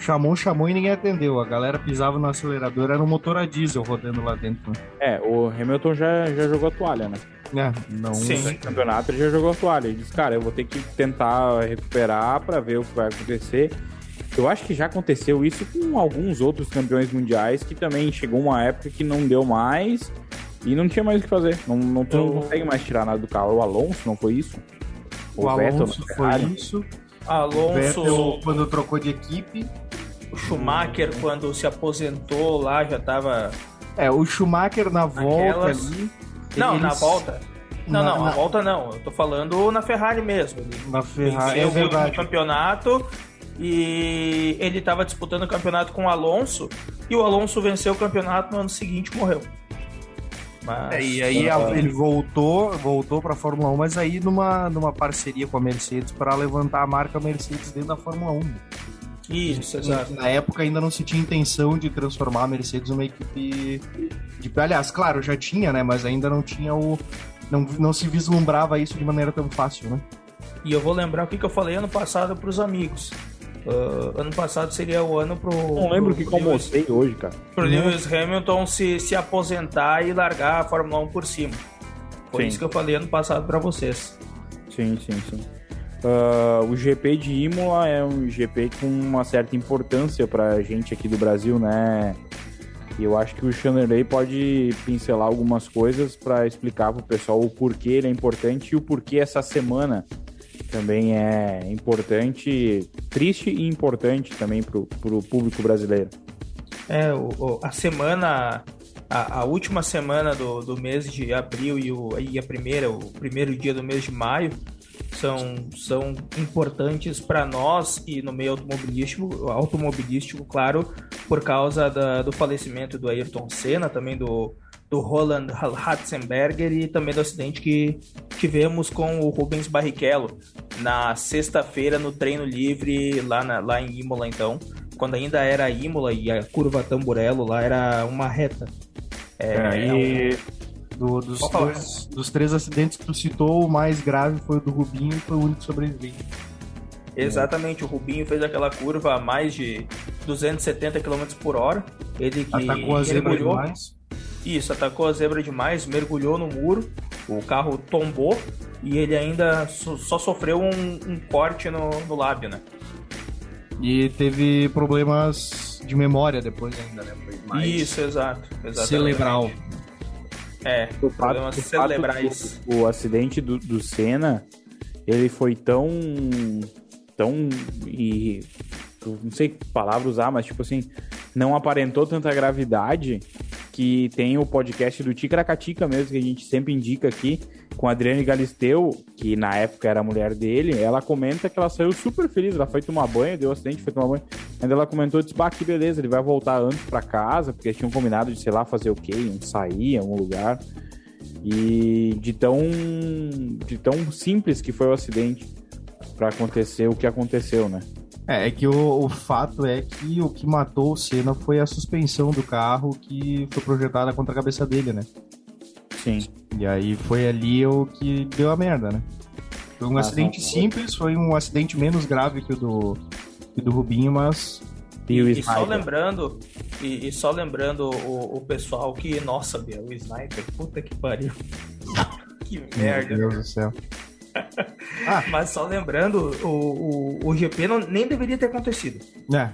chamou, chamou e ninguém atendeu. A galera pisava no acelerador, era um motor a diesel rodando lá dentro. Né? É, o Hamilton já, já jogou a toalha, né? É, não. Sim. No campeonato ele já jogou a toalha. Ele disse, cara, eu vou ter que tentar recuperar para ver o que vai acontecer. Eu acho que já aconteceu isso com alguns outros campeões mundiais que também chegou uma época que não deu mais e não tinha mais o que fazer. Não, não, tu não consegue mais tirar nada do carro. O Alonso, não foi isso? O, o Alonso foi isso. Alonso. O Vettel, quando trocou de equipe. O Schumacher, quando se aposentou lá, já tava. É, o Schumacher na volta Aquelas... ali. Não, eles... na volta. Não, na, não, na volta não. Eu tô falando na Ferrari mesmo. Ele na Ferrari, é verdade. o campeonato e ele estava disputando o campeonato com o Alonso e o Alonso venceu o campeonato no ano seguinte e morreu. Mas, é, e aí ele voltou, voltou para a Fórmula 1, mas aí numa, numa parceria com a Mercedes para levantar a marca Mercedes dentro da Fórmula 1. Isso, exato. Na época ainda não se tinha intenção de transformar a Mercedes numa equipe de. Aliás, claro, já tinha, né? Mas ainda não tinha o. Não, não se vislumbrava isso de maneira tão fácil, né? E eu vou lembrar o que, que eu falei ano passado para os amigos. Uh, ano passado seria o ano pro. Não lembro o que almocei hoje, cara. Pro Lewis Hamilton se, se aposentar e largar a Fórmula 1 por cima. Foi sim. isso que eu falei ano passado para vocês. Sim, sim, sim. Uh, o GP de Imola é um GP com uma certa importância pra gente aqui do Brasil, né? E eu acho que o Chanderley pode pincelar algumas coisas para explicar pro pessoal o porquê ele é importante e o porquê essa semana também é importante, triste e importante também para o público brasileiro. É, o, o, a semana, a, a, última semana do, do mês de abril e, o, e a primeira, o primeiro dia do mês de maio são, são importantes para nós e no meio automobilístico, automobilístico, claro, por causa da, do falecimento do Ayrton Senna, também do, do Roland Ratzenberger e também do acidente que tivemos com o Rubens Barrichello na sexta-feira no treino livre lá, na, lá em Imola, então, quando ainda era Imola e a curva Tamburello lá era uma reta. É, é, e... Do, dos, dois, dos, três acidentes que tu citou, o mais grave foi o do Rubinho e foi o único sobrevivente. Exatamente, o Rubinho fez aquela curva a mais de 270 km por hora. Ele que atacou a zebra demais. Isso, atacou a zebra demais, mergulhou no muro, o carro tombou e ele ainda só sofreu um, um corte no, no lábio, né? E teve problemas de memória depois ainda, né? Mais Isso, exato. Exatamente. Cerebral. É, o problemas fato, cerebrais. O, o acidente do, do Senna, ele foi tão. tão. e. não sei que palavra usar, mas tipo assim, não aparentou tanta gravidade que tem o podcast do Ticaracatica mesmo, que a gente sempre indica aqui, com a Adriane Galisteu, que na época era a mulher dele, ela comenta que ela saiu super feliz, ela foi tomar banho, deu acidente, foi tomar banho, ainda ela comentou, disse, bah, que beleza, ele vai voltar antes para casa, porque tinham combinado de, sei lá, fazer o quê, um sair em algum lugar, e de tão, de tão simples que foi o acidente para acontecer o que aconteceu, né? É, é que o, o, fato é que o que matou o Senna foi a suspensão do carro que foi projetada contra a cabeça dele, né? Sim. E aí foi ali o que deu a merda, né? Foi um ah, acidente não, simples, foi um acidente menos grave que o do, que do Rubinho, mas. E, e só lembrando, e, e, só lembrando o, o pessoal que, nossa, Bia, o Sniper, puta que pariu. [LAUGHS] que merda. Meu Deus do céu. Ah. Mas só lembrando, o, o, o GP não, nem deveria ter acontecido. É.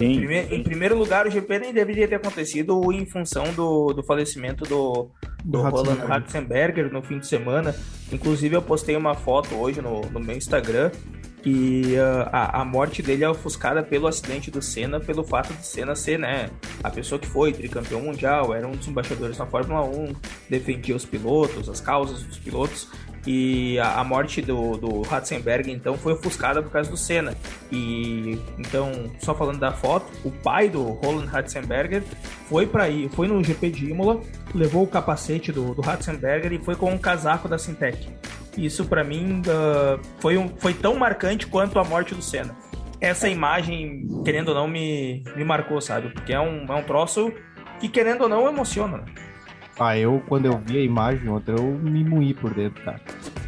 Em, primeir, em primeiro lugar, o GP nem deveria ter acontecido em função do, do falecimento do, do, do Roland Ratzenberger no fim de semana. Inclusive, eu postei uma foto hoje no, no meu Instagram que uh, a, a, morte dele é ofuscada pelo acidente do Senna, pelo fato de Senna ser, né, a pessoa que foi tricampeão mundial, era um dos embaixadores na Fórmula 1, defendia os pilotos, as causas dos pilotos, e a, a, morte do, do Ratzenberg então foi ofuscada por causa do Senna. E então, só falando da foto, o pai do Roland Ratzenberger foi para ir, foi no GP de Imola, levou o capacete do, do Ratzenberger e foi com um casaco da Sintec. Isso para mim uh, foi, um, foi tão marcante quanto a morte do Senna. Essa imagem, querendo ou não, me, me marcou, sabe? Porque é um, é um troço que, querendo ou não, emociona. Ah, eu, quando eu vi a imagem outra, eu me moí por dentro, cara.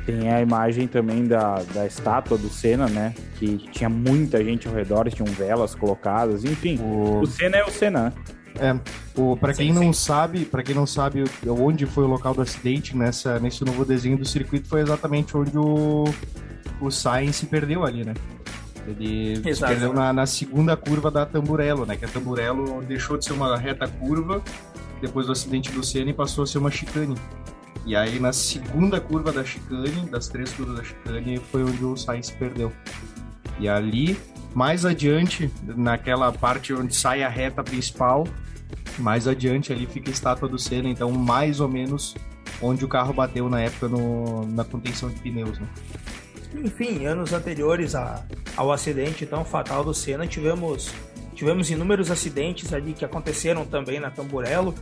Tem a imagem também da, da estátua do Senna, né? Que tinha muita gente ao redor, tinham velas colocadas, enfim. O, o Senna é o Senna, né? É, o, pra quem sim, não sim. sabe, para quem não sabe onde foi o local do acidente nessa, nesse novo desenho do circuito, foi exatamente onde o, o Sainz se perdeu ali, né? Ele Exato. se perdeu na, na, segunda curva da Tamburello, né? Que a Tamburello deixou de ser uma reta curva depois do acidente do Senna e passou a ser uma chicane. E aí na segunda curva da chicane, das três curvas da chicane, foi onde o Sainz perdeu. E ali, mais adiante, naquela parte onde sai a reta principal, mais adiante ali fica a estátua do Senna, então mais ou menos onde o carro bateu na época no, na contenção de pneus, né? Enfim, anos anteriores a, ao acidente tão fatal do Senna, tivemos Tivemos inúmeros acidentes ali que aconteceram também na Tamburello,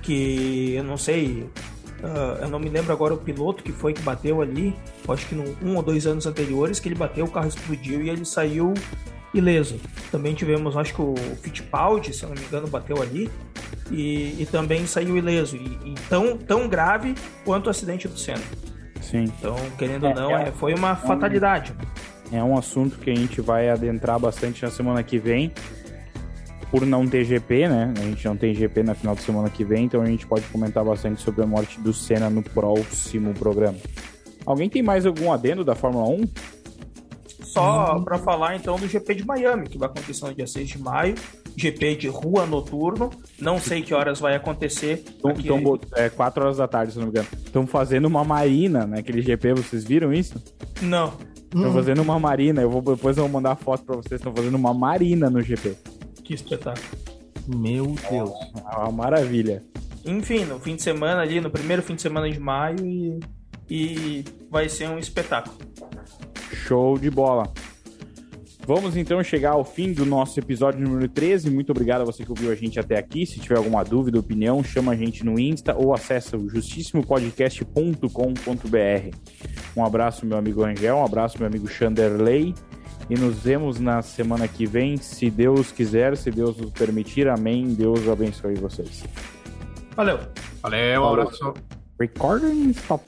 que eu não sei, uh, eu não me lembro agora o piloto que foi que bateu ali, acho que no, um ou dois anos anteriores, que ele bateu, o carro explodiu e ele saiu ileso. Também tivemos, acho que o Fittipaldi, se eu não me engano, bateu ali e, e também saiu ileso. E, e, tão, tão grave quanto o acidente do Senna. Sim. Então, querendo ou é, não, é, foi uma fatalidade. É um assunto que a gente vai adentrar bastante na semana que vem por não ter GP, né? A gente não tem GP na final de semana que vem, então a gente pode comentar bastante sobre a morte do Senna no próximo programa. Alguém tem mais algum adendo da Fórmula 1? Só para falar então do GP de Miami, que vai acontecer no dia 6 de maio. GP de rua noturno. Não sei que horas vai acontecer. Então, aqui... então é 4 horas da tarde, se não me engano. Estão fazendo uma marina naquele GP, vocês viram isso? Não. Estão fazendo uma marina. Eu vou, depois eu vou mandar a foto pra vocês. Estão fazendo uma marina no GP. Que espetáculo. Meu Deus. É uma maravilha. Enfim, no fim de semana ali, no primeiro fim de semana de maio e, e vai ser um espetáculo. Show de bola. Vamos então chegar ao fim do nosso episódio número 13. Muito obrigado a você que ouviu a gente até aqui. Se tiver alguma dúvida, opinião, chama a gente no Insta ou acessa o justissimopodcast.com.br. Um abraço, meu amigo Angel, um abraço, meu amigo Chanderley. E nos vemos na semana que vem, se Deus quiser, se Deus nos permitir. Amém. Deus abençoe vocês. Valeu. Valeu, um abraço. Recording stop.